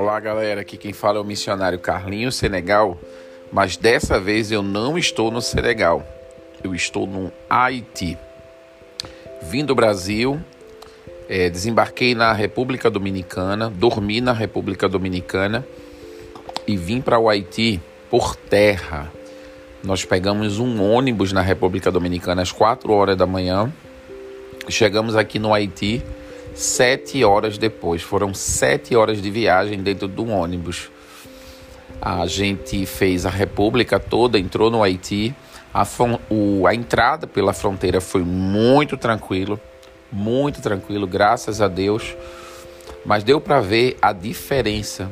Olá galera, aqui quem fala é o missionário Carlinhos Senegal, mas dessa vez eu não estou no Senegal, eu estou no Haiti. Vim do Brasil, é, desembarquei na República Dominicana, dormi na República Dominicana e vim para o Haiti por terra. Nós pegamos um ônibus na República Dominicana às 4 horas da manhã, chegamos aqui no Haiti sete horas depois. Foram sete horas de viagem dentro do ônibus. A gente fez a República toda, entrou no Haiti. A, o, a entrada pela fronteira foi muito tranquilo, muito tranquilo, graças a Deus. Mas deu para ver a diferença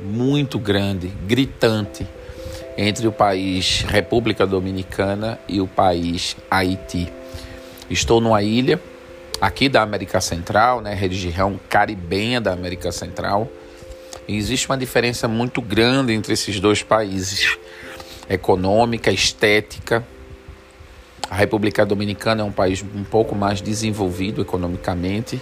muito grande, gritante, entre o país República Dominicana e o país Haiti. Estou numa ilha aqui da América Central, né, região caribenha da América Central. E existe uma diferença muito grande entre esses dois países, econômica, estética. A República Dominicana é um país um pouco mais desenvolvido economicamente,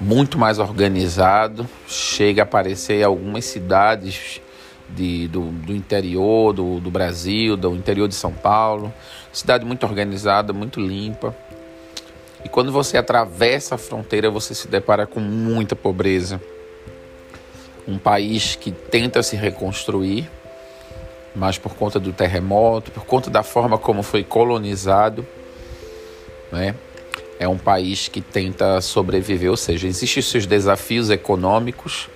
muito mais organizado. Chega a aparecer algumas cidades de, do, do interior do, do Brasil, do interior de São Paulo. Cidade muito organizada, muito limpa. E quando você atravessa a fronteira, você se depara com muita pobreza. Um país que tenta se reconstruir, mas por conta do terremoto, por conta da forma como foi colonizado, né? É um país que tenta sobreviver, ou seja, existem seus desafios econômicos.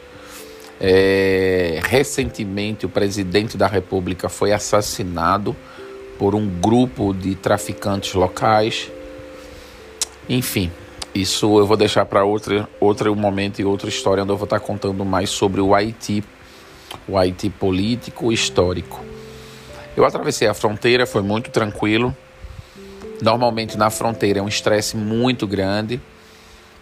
É, recentemente, o presidente da República foi assassinado por um grupo de traficantes locais. Enfim, isso eu vou deixar para outro, outro momento e outra história onde eu vou estar contando mais sobre o Haiti, o Haiti político e histórico. Eu atravessei a fronteira, foi muito tranquilo. Normalmente na fronteira é um estresse muito grande,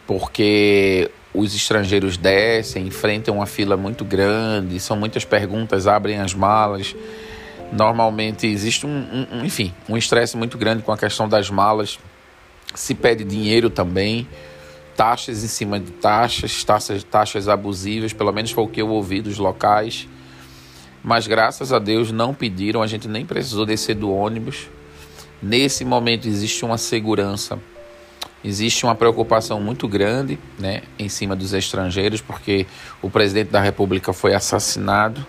porque os estrangeiros descem, enfrentam uma fila muito grande, são muitas perguntas, abrem as malas. Normalmente existe um, um enfim, um estresse muito grande com a questão das malas se pede dinheiro também, taxas em cima de taxas, taxas, taxas abusivas, pelo menos foi o que eu ouvi dos locais. Mas graças a Deus não pediram, a gente nem precisou descer do ônibus. Nesse momento existe uma segurança, existe uma preocupação muito grande né, em cima dos estrangeiros, porque o presidente da República foi assassinado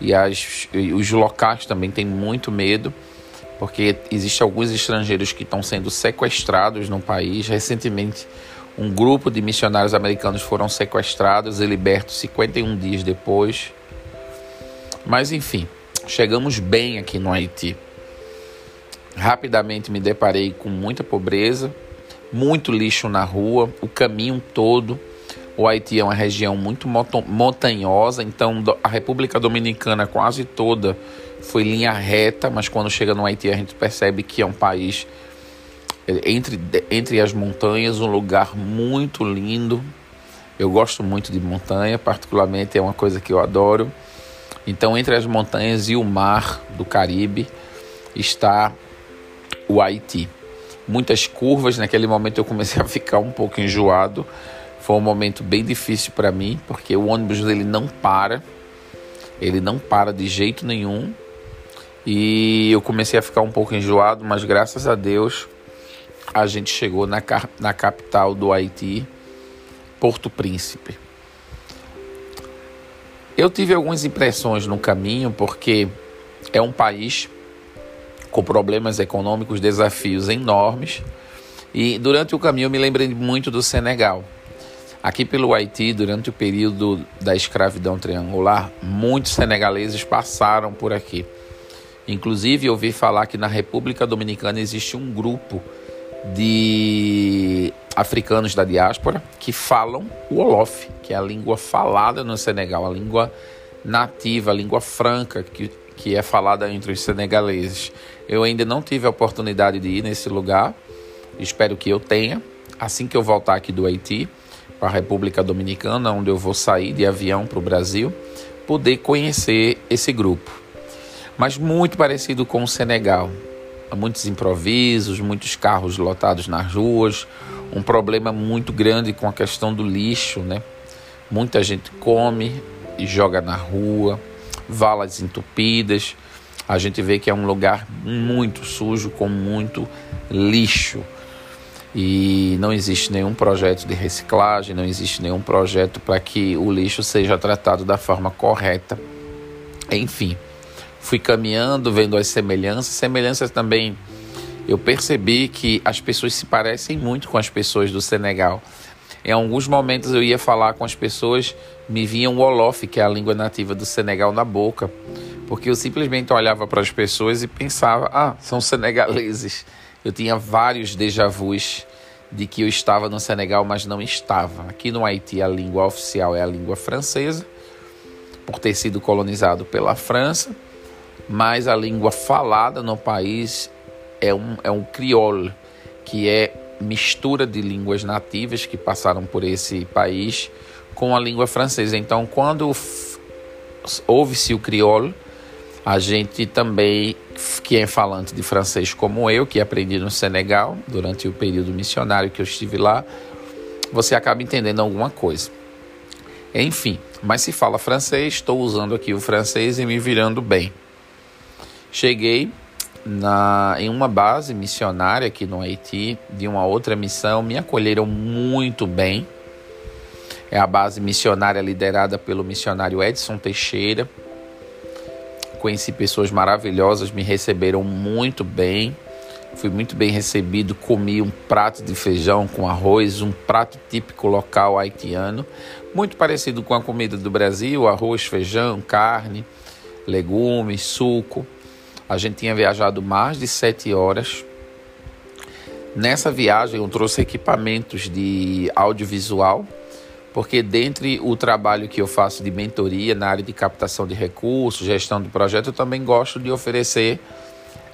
e, as, e os locais também têm muito medo porque existem alguns estrangeiros que estão sendo sequestrados no país. Recentemente, um grupo de missionários americanos foram sequestrados e libertos 51 dias depois. Mas enfim, chegamos bem aqui no Haiti. Rapidamente me deparei com muita pobreza, muito lixo na rua, o caminho todo. O Haiti é uma região muito montanhosa, então a República Dominicana quase toda foi linha reta, mas quando chega no Haiti a gente percebe que é um país é, entre, entre as montanhas, um lugar muito lindo. Eu gosto muito de montanha, particularmente é uma coisa que eu adoro. Então, entre as montanhas e o mar do Caribe está o Haiti. Muitas curvas, naquele momento eu comecei a ficar um pouco enjoado. Foi um momento bem difícil para mim, porque o ônibus dele não para. Ele não para de jeito nenhum. E eu comecei a ficar um pouco enjoado, mas graças a Deus a gente chegou na, na capital do Haiti, Porto Príncipe. Eu tive algumas impressões no caminho, porque é um país com problemas econômicos, desafios enormes. E durante o caminho eu me lembrei muito do Senegal. Aqui pelo Haiti, durante o período da escravidão triangular, muitos senegaleses passaram por aqui. Inclusive, eu ouvi falar que na República Dominicana existe um grupo de africanos da diáspora que falam o Wolof, que é a língua falada no Senegal, a língua nativa, a língua franca que, que é falada entre os senegaleses. Eu ainda não tive a oportunidade de ir nesse lugar, espero que eu tenha, assim que eu voltar aqui do Haiti para a República Dominicana, onde eu vou sair de avião para o Brasil, poder conhecer esse grupo mas muito parecido com o Senegal. Muitos improvisos, muitos carros lotados nas ruas, um problema muito grande com a questão do lixo, né? Muita gente come e joga na rua, valas entupidas. A gente vê que é um lugar muito sujo, com muito lixo. E não existe nenhum projeto de reciclagem, não existe nenhum projeto para que o lixo seja tratado da forma correta. Enfim, fui caminhando, vendo as semelhanças. Semelhanças também, eu percebi que as pessoas se parecem muito com as pessoas do Senegal. Em alguns momentos eu ia falar com as pessoas, me vinha um Wolof, que é a língua nativa do Senegal, na boca, porque eu simplesmente olhava para as pessoas e pensava: ah, são senegaleses. Eu tinha vários déjà vus de que eu estava no Senegal, mas não estava. Aqui no Haiti, a língua oficial é a língua francesa, por ter sido colonizado pela França, mas a língua falada no país é um, é um crioulo, que é mistura de línguas nativas que passaram por esse país com a língua francesa. Então, quando ouve-se o crioulo, a gente também, que é falante de francês como eu, que aprendi no Senegal durante o período missionário que eu estive lá, você acaba entendendo alguma coisa. Enfim, mas se fala francês, estou usando aqui o francês e me virando bem. Cheguei na, em uma base missionária aqui no Haiti, de uma outra missão, me acolheram muito bem. É a base missionária liderada pelo missionário Edson Teixeira. Conheci pessoas maravilhosas, me receberam muito bem. Fui muito bem recebido, comi um prato de feijão com arroz, um prato típico local haitiano, muito parecido com a comida do Brasil, arroz, feijão, carne, legumes, suco. A gente tinha viajado mais de sete horas. Nessa viagem eu trouxe equipamentos de audiovisual, porque dentre o trabalho que eu faço de mentoria na área de captação de recursos, gestão de projeto, eu também gosto de oferecer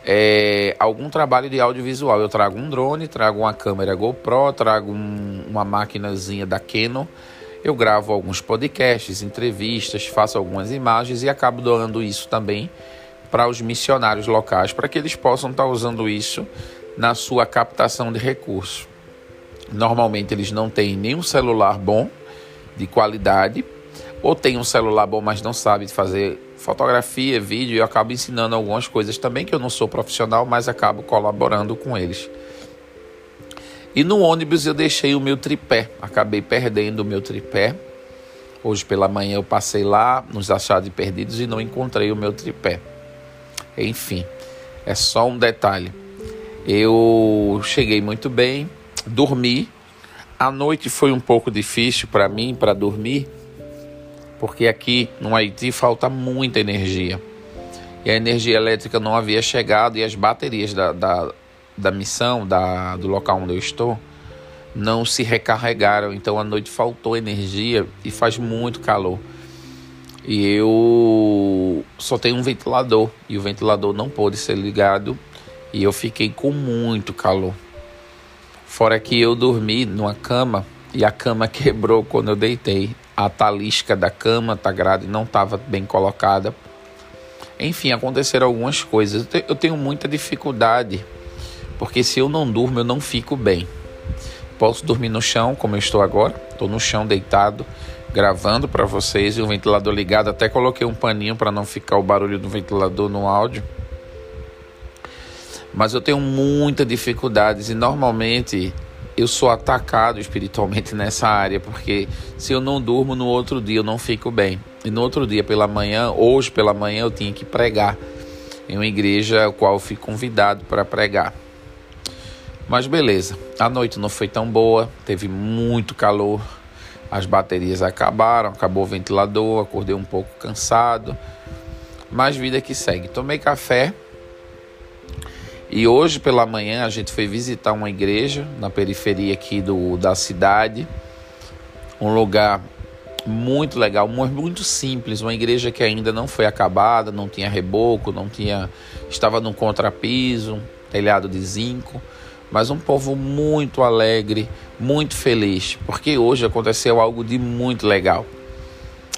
é, algum trabalho de audiovisual. Eu trago um drone, trago uma câmera GoPro, trago um, uma maquinazinha da Canon. Eu gravo alguns podcasts, entrevistas, faço algumas imagens e acabo doando isso também para os missionários locais, para que eles possam estar usando isso na sua captação de recursos. Normalmente eles não têm nenhum celular bom, de qualidade, ou tem um celular bom, mas não sabe fazer fotografia, vídeo, eu acabo ensinando algumas coisas também, que eu não sou profissional, mas acabo colaborando com eles. E no ônibus eu deixei o meu tripé, acabei perdendo o meu tripé. Hoje pela manhã eu passei lá nos achados perdidos e não encontrei o meu tripé. Enfim, é só um detalhe. Eu cheguei muito bem, dormi. A noite foi um pouco difícil para mim para dormir, porque aqui no Haiti falta muita energia. E a energia elétrica não havia chegado e as baterias da, da, da missão, da, do local onde eu estou, não se recarregaram. Então a noite faltou energia e faz muito calor. E eu só tenho um ventilador e o ventilador não pôde ser ligado e eu fiquei com muito calor. Fora que eu dormi numa cama e a cama quebrou quando eu deitei. A talisca da cama, tá grade, não estava bem colocada. Enfim, aconteceram algumas coisas. Eu tenho muita dificuldade, porque se eu não durmo, eu não fico bem. Posso dormir no chão, como eu estou agora. Estou no chão deitado gravando para vocês e o ventilador ligado. Até coloquei um paninho para não ficar o barulho do ventilador no áudio. Mas eu tenho muitas dificuldades e normalmente eu sou atacado espiritualmente nessa área, porque se eu não durmo no outro dia eu não fico bem. E no outro dia pela manhã, hoje pela manhã eu tinha que pregar em uma igreja a qual eu fui convidado para pregar. Mas beleza, a noite não foi tão boa, teve muito calor, as baterias acabaram, acabou o ventilador, acordei um pouco cansado, mas vida que segue. Tomei café. E hoje pela manhã a gente foi visitar uma igreja na periferia aqui do, da cidade, um lugar muito legal, muito simples, uma igreja que ainda não foi acabada, não tinha reboco, não tinha, estava no contrapiso, telhado de zinco mas um povo muito alegre, muito feliz, porque hoje aconteceu algo de muito legal.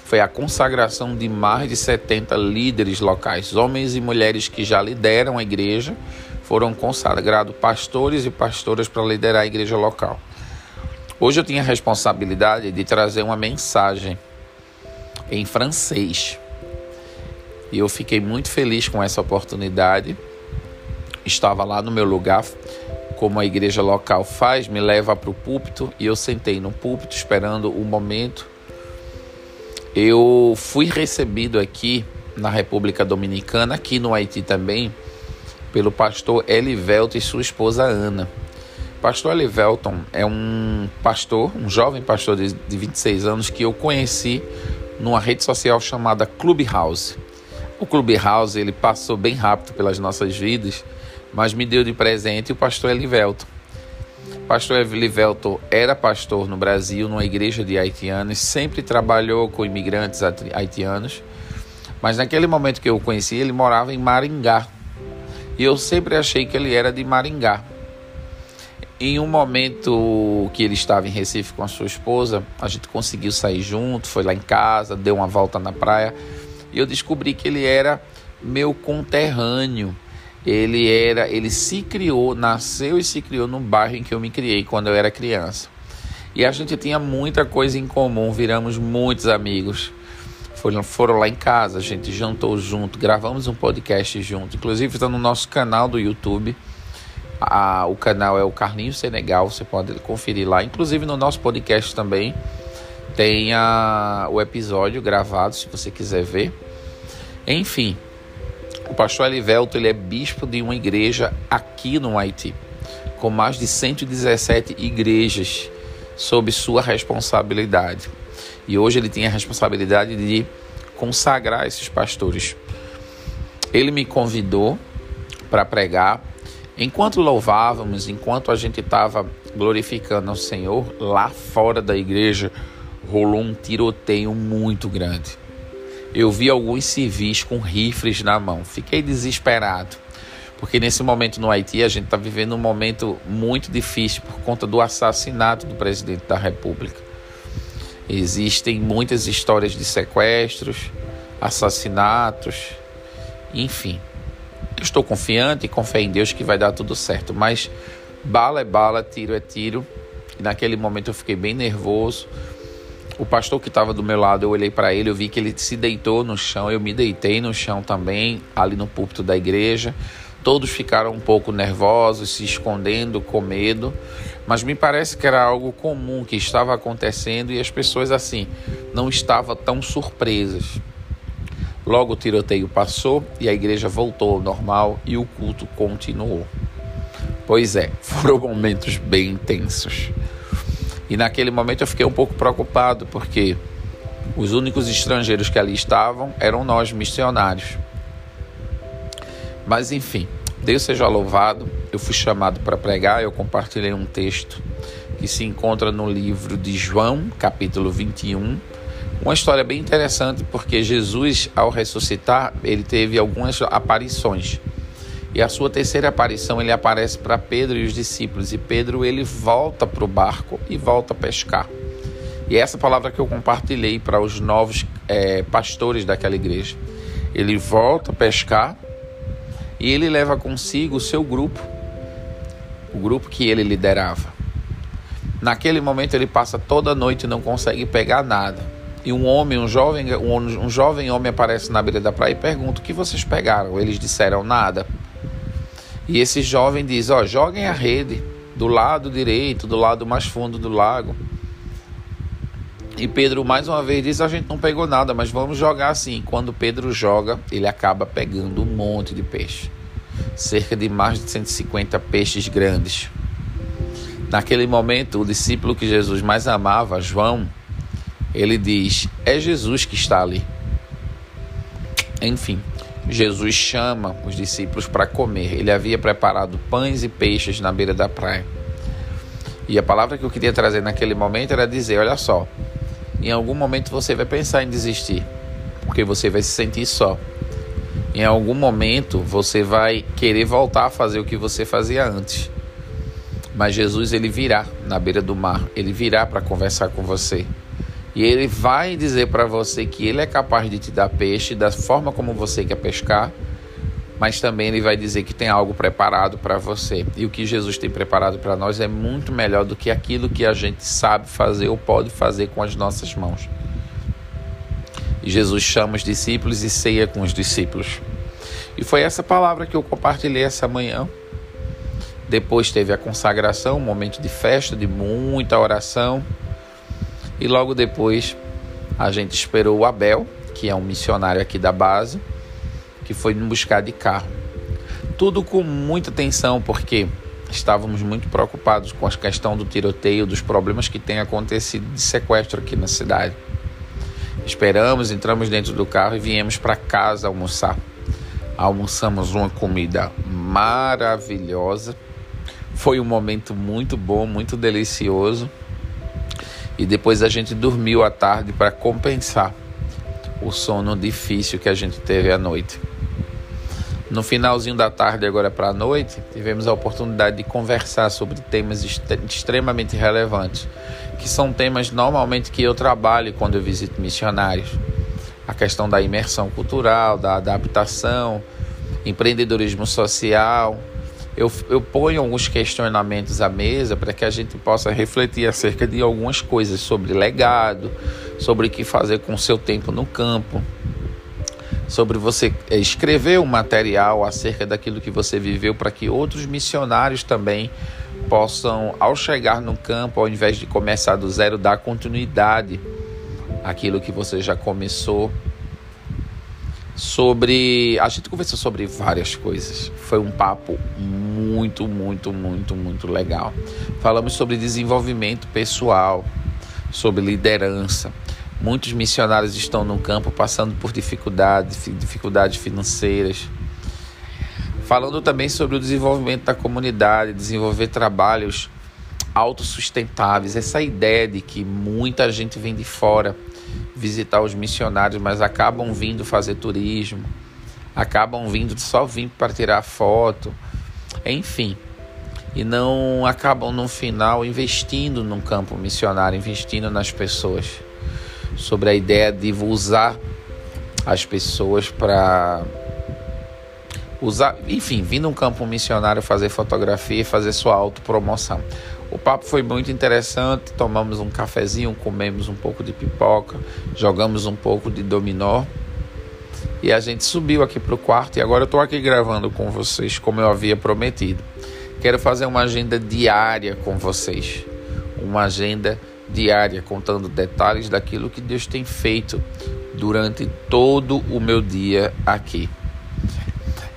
Foi a consagração de mais de 70 líderes locais, homens e mulheres que já lideram a igreja, foram consagrados pastores e pastoras para liderar a igreja local. Hoje eu tinha a responsabilidade de trazer uma mensagem em francês. E eu fiquei muito feliz com essa oportunidade. Estava lá no meu lugar, como a igreja local faz, me leva para o púlpito e eu sentei no púlpito esperando o momento. Eu fui recebido aqui na República Dominicana, aqui no Haiti também, pelo pastor Elivelton e sua esposa Ana. Pastor Elivelton é um pastor, um jovem pastor de, de 26 anos que eu conheci numa rede social chamada Clubhouse. O Clubhouse ele passou bem rápido pelas nossas vidas, mas me deu de presente o pastor Elivelton. O pastor Elivelton era pastor no Brasil, numa igreja de haitianos, sempre trabalhou com imigrantes haitianos, mas naquele momento que eu o conheci, ele morava em Maringá. E eu sempre achei que ele era de Maringá. Em um momento que ele estava em Recife com a sua esposa, a gente conseguiu sair junto, foi lá em casa, deu uma volta na praia e eu descobri que ele era meu conterrâneo. Ele era, ele se criou, nasceu e se criou no bairro em que eu me criei quando eu era criança. E a gente tinha muita coisa em comum, viramos muitos amigos. Foram, foram lá em casa, a gente jantou junto, gravamos um podcast junto, inclusive está no nosso canal do YouTube a, o canal é o Carlinhos Senegal, você pode conferir lá. Inclusive no nosso podcast também tem a, o episódio gravado, se você quiser ver. Enfim, o pastor Elivelto ele é bispo de uma igreja aqui no Haiti, com mais de 117 igrejas sob sua responsabilidade. E hoje ele tem a responsabilidade de consagrar esses pastores. Ele me convidou para pregar Enquanto louvávamos, enquanto a gente estava glorificando ao Senhor, lá fora da igreja rolou um tiroteio muito grande. Eu vi alguns civis com rifles na mão. Fiquei desesperado, porque nesse momento no Haiti a gente está vivendo um momento muito difícil por conta do assassinato do presidente da República. Existem muitas histórias de sequestros, assassinatos, enfim. Estou confiante e com fé em Deus que vai dar tudo certo, mas bala é bala, tiro é tiro. E naquele momento eu fiquei bem nervoso. O pastor que estava do meu lado, eu olhei para ele, eu vi que ele se deitou no chão, eu me deitei no chão também, ali no púlpito da igreja. Todos ficaram um pouco nervosos, se escondendo, com medo, mas me parece que era algo comum que estava acontecendo e as pessoas assim não estavam tão surpresas. Logo o tiroteio passou e a igreja voltou ao normal e o culto continuou. Pois é, foram momentos bem intensos. E naquele momento eu fiquei um pouco preocupado, porque os únicos estrangeiros que ali estavam eram nós, missionários. Mas enfim, Deus seja louvado. Eu fui chamado para pregar, eu compartilhei um texto que se encontra no livro de João, capítulo 21, uma história bem interessante porque Jesus, ao ressuscitar, ele teve algumas aparições. E a sua terceira aparição ele aparece para Pedro e os discípulos. E Pedro ele volta para o barco e volta a pescar. E é essa palavra que eu compartilhei para os novos é, pastores daquela igreja. Ele volta a pescar e ele leva consigo o seu grupo, o grupo que ele liderava. Naquele momento ele passa toda a noite e não consegue pegar nada e um homem, um jovem, um, um jovem homem aparece na beira da praia e pergunta: O que vocês pegaram? Eles disseram nada. E esse jovem diz: Ó, joguem a rede do lado direito, do lado mais fundo do lago. E Pedro mais uma vez diz: A gente não pegou nada, mas vamos jogar assim. Quando Pedro joga, ele acaba pegando um monte de peixe cerca de mais de 150 peixes grandes. Naquele momento, o discípulo que Jesus mais amava, João, ele diz: É Jesus que está ali. Enfim, Jesus chama os discípulos para comer. Ele havia preparado pães e peixes na beira da praia. E a palavra que eu queria trazer naquele momento era dizer: Olha só, em algum momento você vai pensar em desistir, porque você vai se sentir só. Em algum momento você vai querer voltar a fazer o que você fazia antes. Mas Jesus ele virá na beira do mar, ele virá para conversar com você. E ele vai dizer para você que ele é capaz de te dar peixe da forma como você quer pescar, mas também ele vai dizer que tem algo preparado para você. E o que Jesus tem preparado para nós é muito melhor do que aquilo que a gente sabe fazer ou pode fazer com as nossas mãos. Jesus chama os discípulos e ceia com os discípulos. E foi essa palavra que eu compartilhei essa manhã. Depois teve a consagração, um momento de festa, de muita oração. E logo depois a gente esperou o Abel, que é um missionário aqui da base, que foi me buscar de carro. Tudo com muita tensão, porque estávamos muito preocupados com a questão do tiroteio, dos problemas que tem acontecido de sequestro aqui na cidade. Esperamos, entramos dentro do carro e viemos para casa almoçar. Almoçamos uma comida maravilhosa. Foi um momento muito bom, muito delicioso. E depois a gente dormiu à tarde para compensar o sono difícil que a gente teve à noite. No finalzinho da tarde, agora para a noite, tivemos a oportunidade de conversar sobre temas extremamente relevantes, que são temas normalmente que eu trabalho quando eu visito missionários. A questão da imersão cultural, da adaptação, empreendedorismo social. Eu, eu ponho alguns questionamentos à mesa para que a gente possa refletir acerca de algumas coisas sobre legado, sobre o que fazer com o seu tempo no campo, sobre você é, escrever um material acerca daquilo que você viveu para que outros missionários também possam, ao chegar no campo, ao invés de começar do zero, dar continuidade àquilo que você já começou. Sobre. A gente conversou sobre várias coisas. Foi um papo muito, muito, muito, muito legal. Falamos sobre desenvolvimento pessoal, sobre liderança, Muitos missionários estão no campo passando por dificuldades, dificuldades financeiras. Falando também sobre o desenvolvimento da comunidade, desenvolver trabalhos autossustentáveis. Essa ideia de que muita gente vem de fora visitar os missionários, mas acabam vindo fazer turismo, acabam vindo só vir para tirar foto, enfim. E não acabam no final investindo no campo missionário, investindo nas pessoas sobre a ideia de usar as pessoas para usar, enfim, vir num campo missionário fazer fotografia e fazer sua autopromoção. O papo foi muito interessante, tomamos um cafezinho, comemos um pouco de pipoca, jogamos um pouco de dominó e a gente subiu aqui para o quarto e agora eu estou aqui gravando com vocês como eu havia prometido. Quero fazer uma agenda diária com vocês, uma agenda diária, contando detalhes daquilo que Deus tem feito durante todo o meu dia aqui.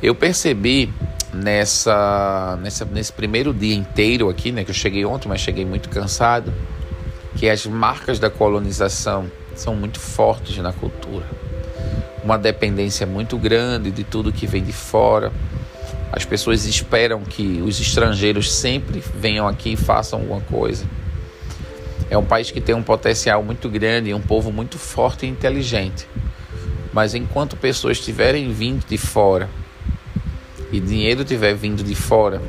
Eu percebi nessa, nessa nesse primeiro dia inteiro aqui, né, que eu cheguei ontem, mas cheguei muito cansado, que as marcas da colonização são muito fortes na cultura. Uma dependência muito grande de tudo que vem de fora. As pessoas esperam que os estrangeiros sempre venham aqui e façam alguma coisa. É um país que tem um potencial muito grande e um povo muito forte e inteligente. Mas enquanto pessoas estiverem vindo de fora e dinheiro estiver vindo de fora,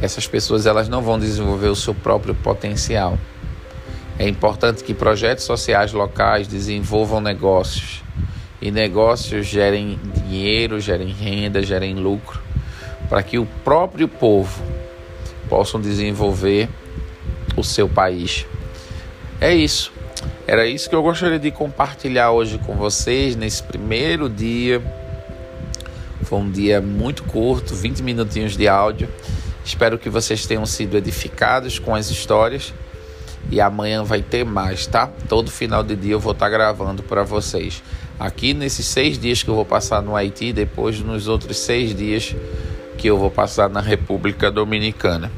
essas pessoas elas não vão desenvolver o seu próprio potencial. É importante que projetos sociais locais desenvolvam negócios e negócios gerem dinheiro, gerem renda, gerem lucro, para que o próprio povo possam desenvolver o seu país. É isso. Era isso que eu gostaria de compartilhar hoje com vocês nesse primeiro dia. Foi um dia muito curto, 20 minutinhos de áudio. Espero que vocês tenham sido edificados com as histórias. E amanhã vai ter mais, tá? Todo final de dia eu vou estar gravando para vocês. Aqui nesses seis dias que eu vou passar no Haiti, depois nos outros seis dias que eu vou passar na República Dominicana.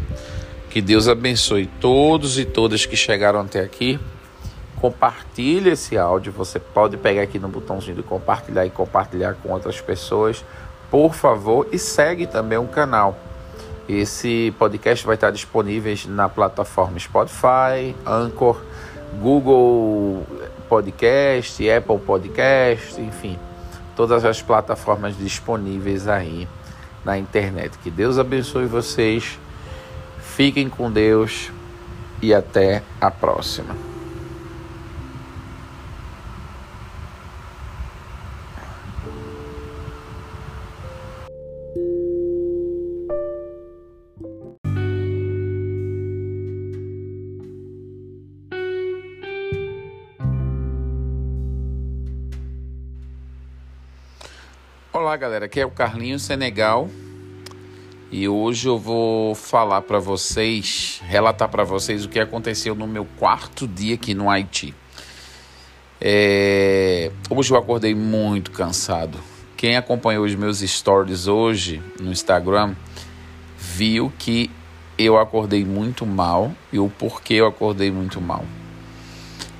Que Deus abençoe todos e todas que chegaram até aqui. Compartilhe esse áudio. Você pode pegar aqui no botãozinho de compartilhar e compartilhar com outras pessoas, por favor. E segue também o canal. Esse podcast vai estar disponível na plataforma Spotify, Anchor, Google Podcast, Apple Podcast, enfim, todas as plataformas disponíveis aí na internet. Que Deus abençoe vocês. Fiquem com Deus e até a próxima. Aqui é o Carlinho Senegal e hoje eu vou falar para vocês, relatar para vocês o que aconteceu no meu quarto dia aqui no Haiti. É... Hoje eu acordei muito cansado. Quem acompanhou os meus stories hoje no Instagram viu que eu acordei muito mal e o porquê eu acordei muito mal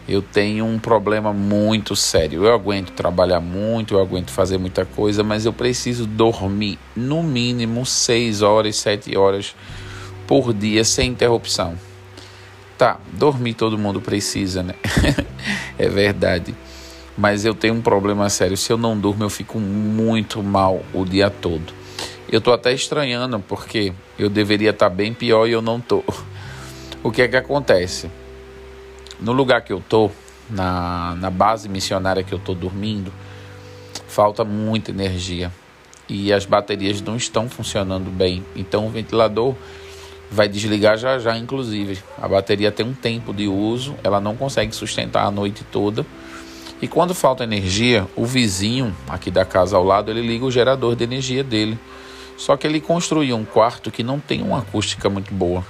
eu tenho um problema muito sério. Eu aguento trabalhar muito, eu aguento fazer muita coisa, mas eu preciso dormir no mínimo 6 horas, 7 horas por dia sem interrupção. Tá, dormir todo mundo precisa, né? é verdade. Mas eu tenho um problema sério. Se eu não durmo, eu fico muito mal o dia todo. Eu tô até estranhando porque eu deveria estar tá bem pior e eu não tô. O que é que acontece? No lugar que eu tô, na, na base missionária que eu tô dormindo, falta muita energia e as baterias não estão funcionando bem. Então o ventilador vai desligar já já, inclusive. A bateria tem um tempo de uso, ela não consegue sustentar a noite toda. E quando falta energia, o vizinho aqui da casa ao lado, ele liga o gerador de energia dele. Só que ele construiu um quarto que não tem uma acústica muito boa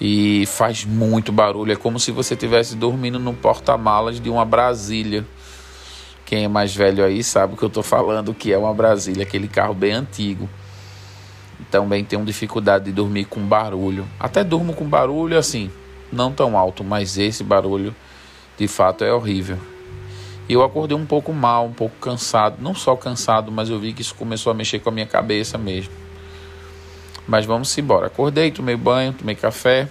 e faz muito barulho. É como se você estivesse dormindo no porta-malas de uma Brasília. Quem é mais velho aí sabe o que eu estou falando, que é uma Brasília, aquele carro bem antigo. Também tenho dificuldade de dormir com barulho. Até durmo com barulho assim, não tão alto, mas esse barulho de fato é horrível. Eu acordei um pouco mal, um pouco cansado. Não só cansado, mas eu vi que isso começou a mexer com a minha cabeça mesmo. Mas vamos embora. Acordei, tomei banho, tomei café.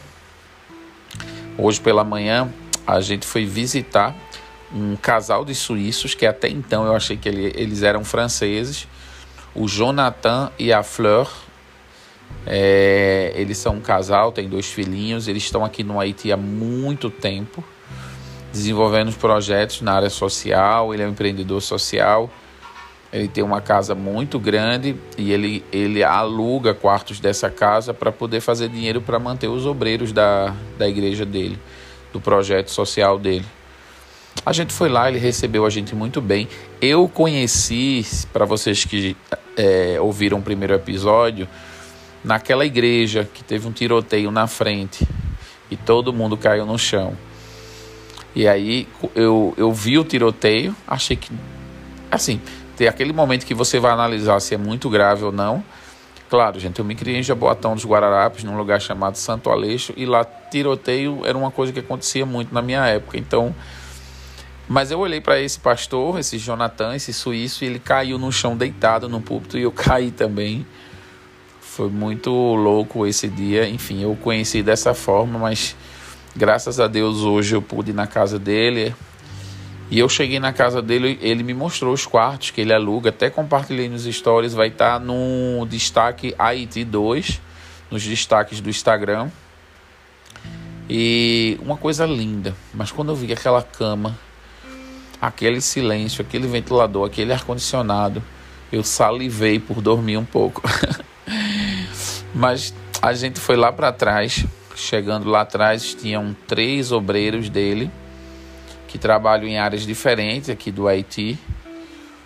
Hoje pela manhã a gente foi visitar um casal de suíços que até então eu achei que ele, eles eram franceses. O Jonathan e a Fleur. É, eles são um casal, têm dois filhinhos. Eles estão aqui no Haiti há muito tempo, desenvolvendo projetos na área social. Ele é um empreendedor social. Ele tem uma casa muito grande e ele, ele aluga quartos dessa casa para poder fazer dinheiro para manter os obreiros da, da igreja dele, do projeto social dele. A gente foi lá, ele recebeu a gente muito bem. Eu conheci, para vocês que é, ouviram o primeiro episódio, naquela igreja que teve um tiroteio na frente e todo mundo caiu no chão. E aí eu, eu vi o tiroteio, achei que. Assim, ter aquele momento que você vai analisar se é muito grave ou não. Claro, gente, eu me criei em Jaboatão dos Guararapes, num lugar chamado Santo Aleixo, e lá tiroteio era uma coisa que acontecia muito na minha época. Então, mas eu olhei para esse pastor, esse Jonathan, esse suíço, e ele caiu no chão deitado no púlpito e eu caí também. Foi muito louco esse dia. Enfim, eu conheci dessa forma, mas graças a Deus hoje eu pude ir na casa dele, e eu cheguei na casa dele, ele me mostrou os quartos que ele aluga, até compartilhei nos stories, vai estar tá no destaque IT2, nos destaques do Instagram. E uma coisa linda, mas quando eu vi aquela cama, aquele silêncio, aquele ventilador, aquele ar-condicionado, eu salivei por dormir um pouco. mas a gente foi lá para trás, chegando lá atrás, tinham três obreiros dele que trabalham em áreas diferentes aqui do Haiti.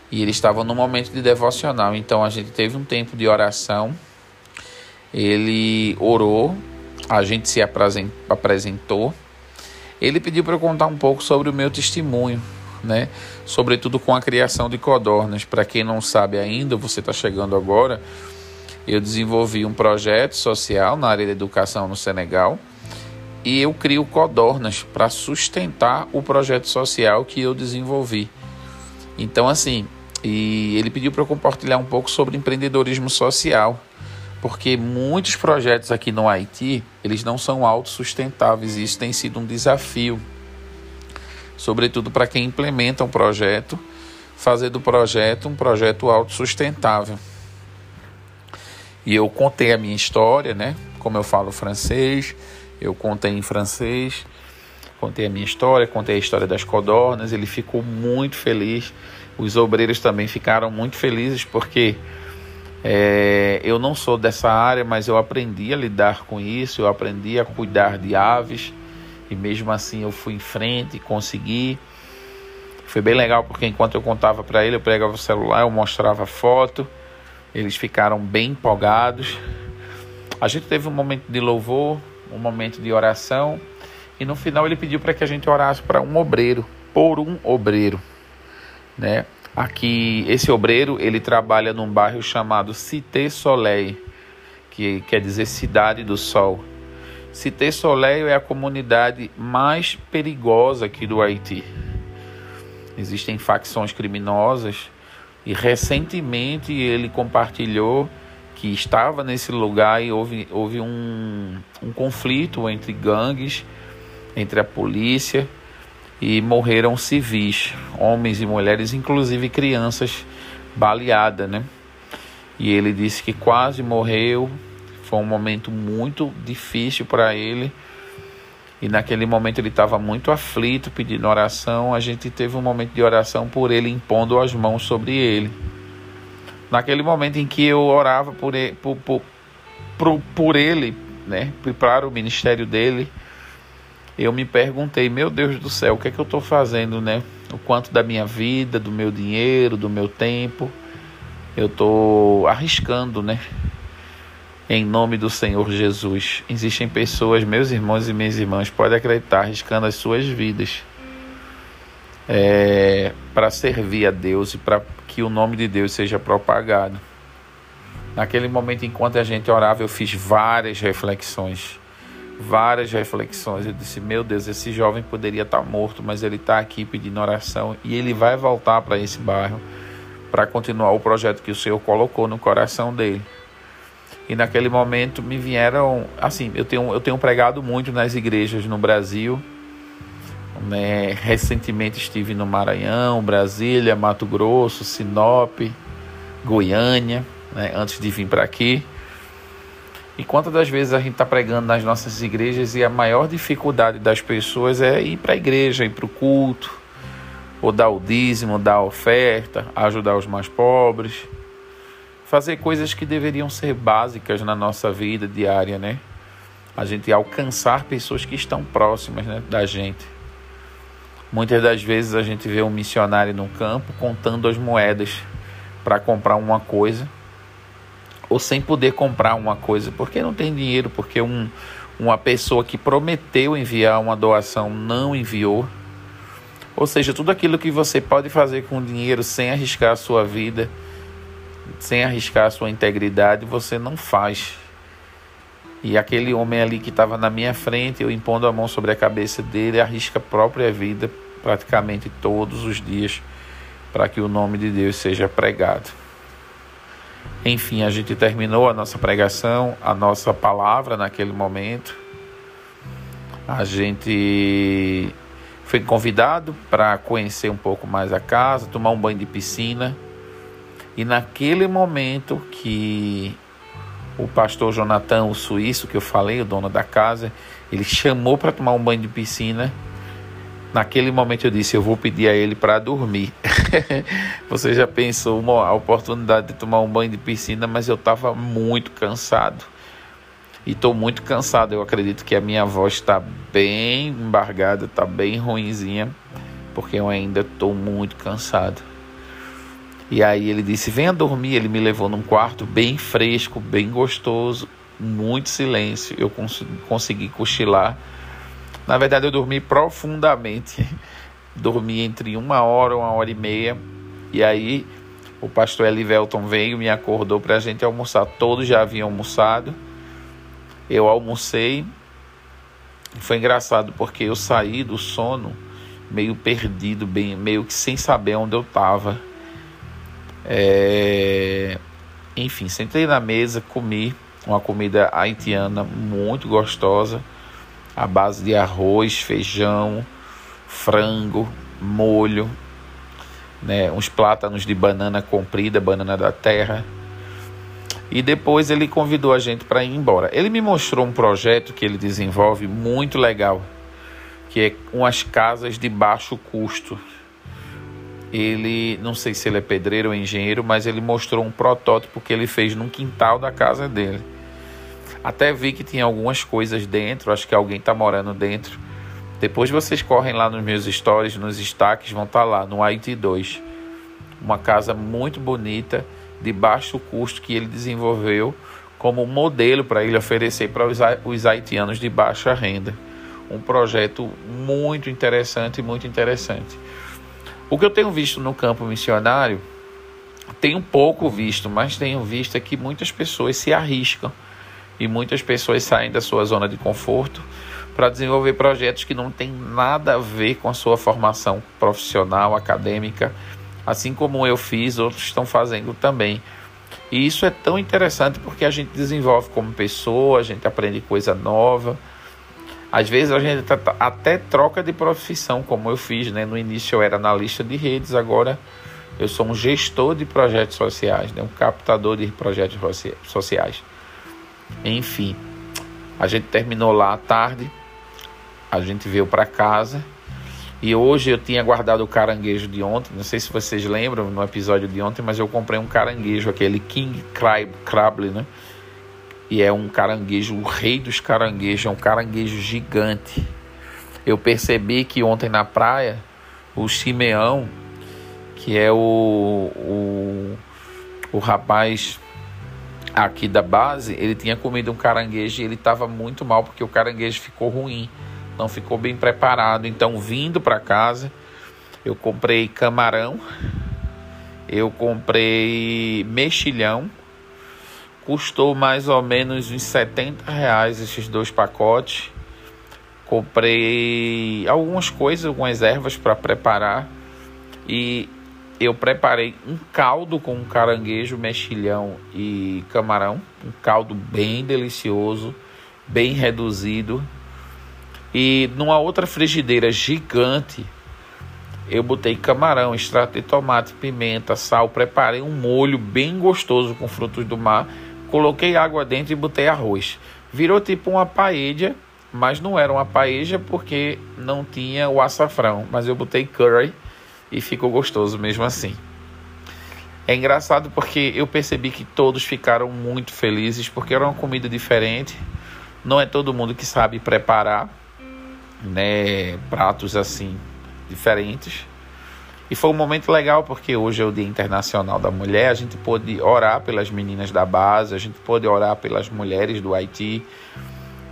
E eles estavam no momento de devocional. Então a gente teve um tempo de oração. Ele orou, a gente se apresentou. Ele pediu para eu contar um pouco sobre o meu testemunho, né? Sobretudo com a criação de codornas. Para quem não sabe ainda, você está chegando agora. Eu desenvolvi um projeto social na área da educação no Senegal e eu crio codornas para sustentar o projeto social que eu desenvolvi. Então, assim, e ele pediu para eu compartilhar um pouco sobre empreendedorismo social, porque muitos projetos aqui no Haiti, eles não são autossustentáveis e isso tem sido um desafio, sobretudo para quem implementa um projeto, fazer do projeto um projeto autossustentável. E eu contei a minha história, né? Como eu falo francês, eu contei em francês, contei a minha história, contei a história das codornas. Ele ficou muito feliz. Os obreiros também ficaram muito felizes porque é, eu não sou dessa área, mas eu aprendi a lidar com isso, eu aprendi a cuidar de aves e mesmo assim eu fui em frente, consegui. Foi bem legal porque enquanto eu contava para ele, eu pegava o celular, eu mostrava foto. Eles ficaram bem empolgados. A gente teve um momento de louvor, um momento de oração, e no final ele pediu para que a gente orasse para um obreiro, por um obreiro, né? Aqui esse obreiro, ele trabalha num bairro chamado Cité Soleil, que quer dizer Cidade do Sol. Cité Soleil é a comunidade mais perigosa aqui do Haiti. Existem facções criminosas e recentemente ele compartilhou que estava nesse lugar e houve, houve um, um conflito entre gangues, entre a polícia e morreram civis, homens e mulheres, inclusive crianças baleadas, né? E ele disse que quase morreu, foi um momento muito difícil para ele e naquele momento ele estava muito aflito, pedindo oração. A gente teve um momento de oração por ele, impondo as mãos sobre ele. Naquele momento em que eu orava por ele, por, por, por, por ele né, para o ministério dele, eu me perguntei, meu Deus do céu, o que é que eu estou fazendo, né? O quanto da minha vida, do meu dinheiro, do meu tempo, eu estou arriscando, né? em nome do Senhor Jesus. Existem pessoas, meus irmãos e minhas irmãs, podem acreditar, arriscando as suas vidas é, para servir a Deus e para que o nome de Deus seja propagado. Naquele momento, enquanto a gente orava, eu fiz várias reflexões. Várias reflexões. Eu disse: Meu Deus, esse jovem poderia estar morto, mas ele está aqui pedindo oração e ele vai voltar para esse bairro para continuar o projeto que o Senhor colocou no coração dele. E naquele momento me vieram, assim, eu tenho, eu tenho pregado muito nas igrejas no Brasil. Né? Recentemente estive no Maranhão, Brasília, Mato Grosso, Sinop, Goiânia, né? antes de vir para aqui. E quantas das vezes a gente está pregando nas nossas igrejas e a maior dificuldade das pessoas é ir para a igreja, ir para o culto, ou dar o dízimo, dar a oferta, ajudar os mais pobres fazer coisas que deveriam ser básicas na nossa vida diária, né? A gente alcançar pessoas que estão próximas né, da gente. Muitas das vezes a gente vê um missionário no campo contando as moedas para comprar uma coisa, ou sem poder comprar uma coisa, porque não tem dinheiro, porque um, uma pessoa que prometeu enviar uma doação não enviou. Ou seja, tudo aquilo que você pode fazer com dinheiro sem arriscar a sua vida sem arriscar a sua integridade, você não faz. E aquele homem ali que estava na minha frente, eu impondo a mão sobre a cabeça dele, arrisca a própria vida praticamente todos os dias para que o nome de Deus seja pregado. Enfim, a gente terminou a nossa pregação, a nossa palavra naquele momento. A gente foi convidado para conhecer um pouco mais a casa, tomar um banho de piscina. E naquele momento que o pastor Jonathan, o suíço que eu falei, o dono da casa, ele chamou para tomar um banho de piscina. Naquele momento eu disse: Eu vou pedir a ele para dormir. Você já pensou uma, a oportunidade de tomar um banho de piscina, mas eu estava muito cansado. E estou muito cansado. Eu acredito que a minha voz está bem embargada, está bem ruinzinha, porque eu ainda estou muito cansado. E aí ele disse: Venha dormir. Ele me levou num quarto bem fresco, bem gostoso, muito silêncio. Eu cons consegui cochilar. Na verdade, eu dormi profundamente. dormi entre uma hora, uma hora e meia. E aí o pastor Elivelton veio, me acordou para a gente almoçar. Todos já haviam almoçado. Eu almocei. Foi engraçado porque eu saí do sono meio perdido, bem, meio que sem saber onde eu estava. É... Enfim, sentei na mesa, comi uma comida haitiana muito gostosa, à base de arroz, feijão, frango, molho, né, uns plátanos de banana comprida, banana da terra. E depois ele convidou a gente para ir embora. Ele me mostrou um projeto que ele desenvolve muito legal, que é umas casas de baixo custo ele, não sei se ele é pedreiro ou engenheiro, mas ele mostrou um protótipo que ele fez num quintal da casa dele. Até vi que tinha algumas coisas dentro, acho que alguém está morando dentro. Depois vocês correm lá nos meus stories, nos destaques, vão estar tá lá no IT 2. Uma casa muito bonita, de baixo custo que ele desenvolveu como modelo para ele oferecer para os haitianos de baixa renda. Um projeto muito interessante, muito interessante. O que eu tenho visto no campo missionário, tenho pouco visto, mas tenho visto é que muitas pessoas se arriscam e muitas pessoas saem da sua zona de conforto para desenvolver projetos que não têm nada a ver com a sua formação profissional, acadêmica, assim como eu fiz, outros estão fazendo também. E isso é tão interessante porque a gente desenvolve como pessoa, a gente aprende coisa nova. Às vezes a gente até troca de profissão, como eu fiz, né? No início eu era analista de redes, agora eu sou um gestor de projetos sociais, né? um captador de projetos sociais. Enfim, a gente terminou lá à tarde, a gente veio para casa e hoje eu tinha guardado o caranguejo de ontem. Não sei se vocês lembram no episódio de ontem, mas eu comprei um caranguejo, aquele King Crab, Crable, né? E é um caranguejo, o rei dos caranguejos, é um caranguejo gigante. Eu percebi que ontem na praia, o Simeão, que é o, o, o rapaz aqui da base, ele tinha comido um caranguejo e ele estava muito mal porque o caranguejo ficou ruim não ficou bem preparado. Então, vindo para casa, eu comprei camarão, eu comprei mexilhão, custou mais ou menos uns 70 reais esses dois pacotes. Comprei algumas coisas, algumas ervas para preparar e eu preparei um caldo com caranguejo, mexilhão e camarão, um caldo bem delicioso, bem reduzido. E numa outra frigideira gigante, eu botei camarão, extrato de tomate, pimenta, sal, preparei um molho bem gostoso com frutos do mar, coloquei água dentro e botei arroz. Virou tipo uma paella, mas não era uma paella porque não tinha o açafrão, mas eu botei curry e ficou gostoso mesmo assim. É engraçado porque eu percebi que todos ficaram muito felizes porque era uma comida diferente. Não é todo mundo que sabe preparar né, pratos assim diferentes. E foi um momento legal porque hoje é o Dia Internacional da Mulher, a gente pôde orar pelas meninas da base, a gente pôde orar pelas mulheres do Haiti,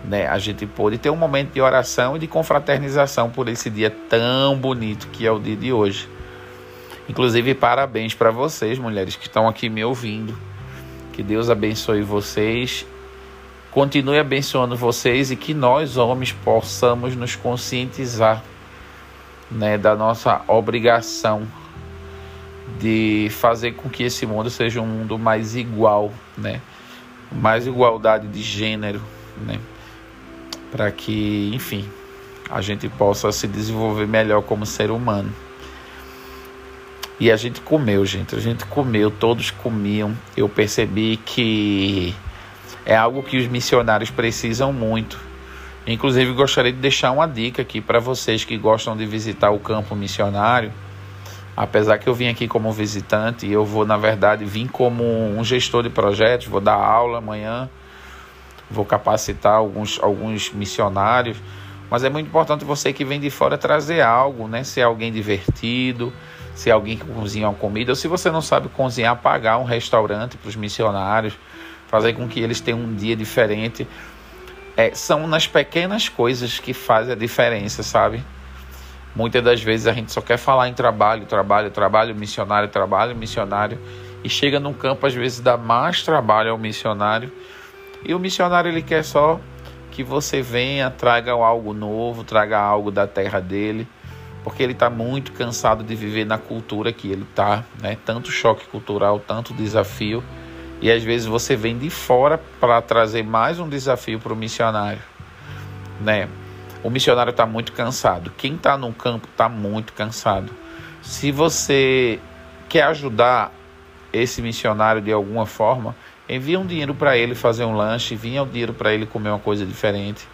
né? A gente pôde ter um momento de oração e de confraternização por esse dia tão bonito que é o dia de hoje. Inclusive, parabéns para vocês, mulheres que estão aqui me ouvindo. Que Deus abençoe vocês continue abençoando vocês e que nós, homens, possamos nos conscientizar né, da nossa obrigação de fazer com que esse mundo seja um mundo mais igual, né? mais igualdade de gênero, né? Para que, enfim, a gente possa se desenvolver melhor como ser humano. E a gente comeu, gente, a gente comeu, todos comiam. Eu percebi que é algo que os missionários precisam muito. Inclusive, gostaria de deixar uma dica aqui para vocês que gostam de visitar o campo missionário. Apesar que eu vim aqui como visitante, eu vou, na verdade, vir como um gestor de projetos, vou dar aula amanhã, vou capacitar alguns, alguns missionários. Mas é muito importante você que vem de fora trazer algo, né? Ser alguém divertido, ser alguém que cozinha uma comida, ou se você não sabe cozinhar, pagar um restaurante para os missionários fazer com que eles tenham um dia diferente. É, são nas pequenas coisas que fazem a diferença, sabe? Muitas das vezes a gente só quer falar em trabalho, trabalho, trabalho, missionário, trabalho, missionário, e chega num campo às vezes dá mais trabalho ao missionário, e o missionário ele quer só que você venha, traga algo novo, traga algo da terra dele, porque ele está muito cansado de viver na cultura que ele está, né? Tanto choque cultural, tanto desafio. E às vezes você vem de fora para trazer mais um desafio para o missionário, né? O missionário está muito cansado. Quem está no campo está muito cansado. Se você quer ajudar esse missionário de alguma forma, envia um dinheiro para ele fazer um lanche, envia um dinheiro para ele comer uma coisa diferente.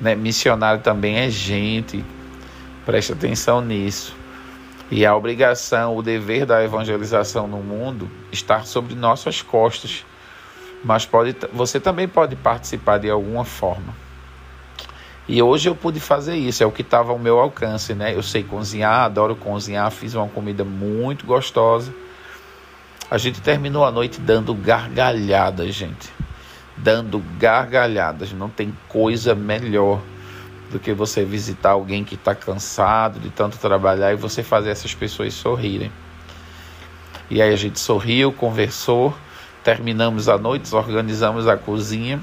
Né? Missionário também é gente, preste atenção nisso. E a obrigação, o dever da evangelização no mundo está sobre nossas costas. Mas pode, você também pode participar de alguma forma. E hoje eu pude fazer isso, é o que estava ao meu alcance, né? Eu sei cozinhar, adoro cozinhar, fiz uma comida muito gostosa. A gente terminou a noite dando gargalhadas, gente. Dando gargalhadas. Não tem coisa melhor do que você visitar alguém que está cansado de tanto trabalhar e você fazer essas pessoas sorrirem. E aí a gente sorriu, conversou, terminamos a noite, organizamos a cozinha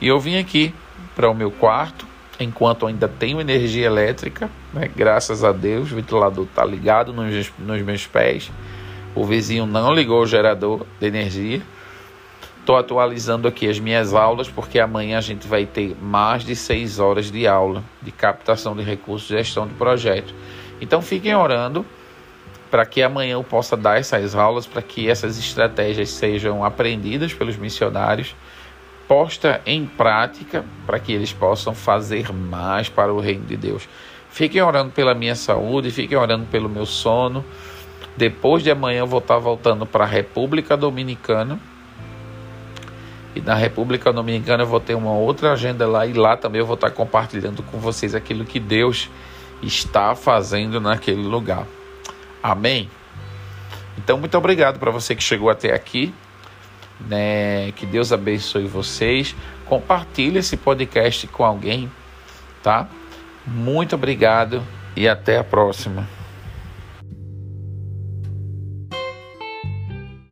e eu vim aqui para o meu quarto enquanto ainda tenho energia elétrica, né? graças a Deus, o ventilador está ligado nos, nos meus pés, o vizinho não ligou o gerador de energia. Estou atualizando aqui as minhas aulas, porque amanhã a gente vai ter mais de seis horas de aula de captação de recursos e gestão de projeto. Então fiquem orando para que amanhã eu possa dar essas aulas, para que essas estratégias sejam aprendidas pelos missionários posta em prática para que eles possam fazer mais para o reino de Deus. Fiquem orando pela minha saúde, fiquem orando pelo meu sono. Depois de amanhã eu vou estar voltando para a República Dominicana. E na República Dominicana eu vou ter uma outra agenda lá e lá também eu vou estar compartilhando com vocês aquilo que Deus está fazendo naquele lugar. Amém? Então, muito obrigado para você que chegou até aqui. Né? Que Deus abençoe vocês. Compartilhe esse podcast com alguém, tá? Muito obrigado e até a próxima.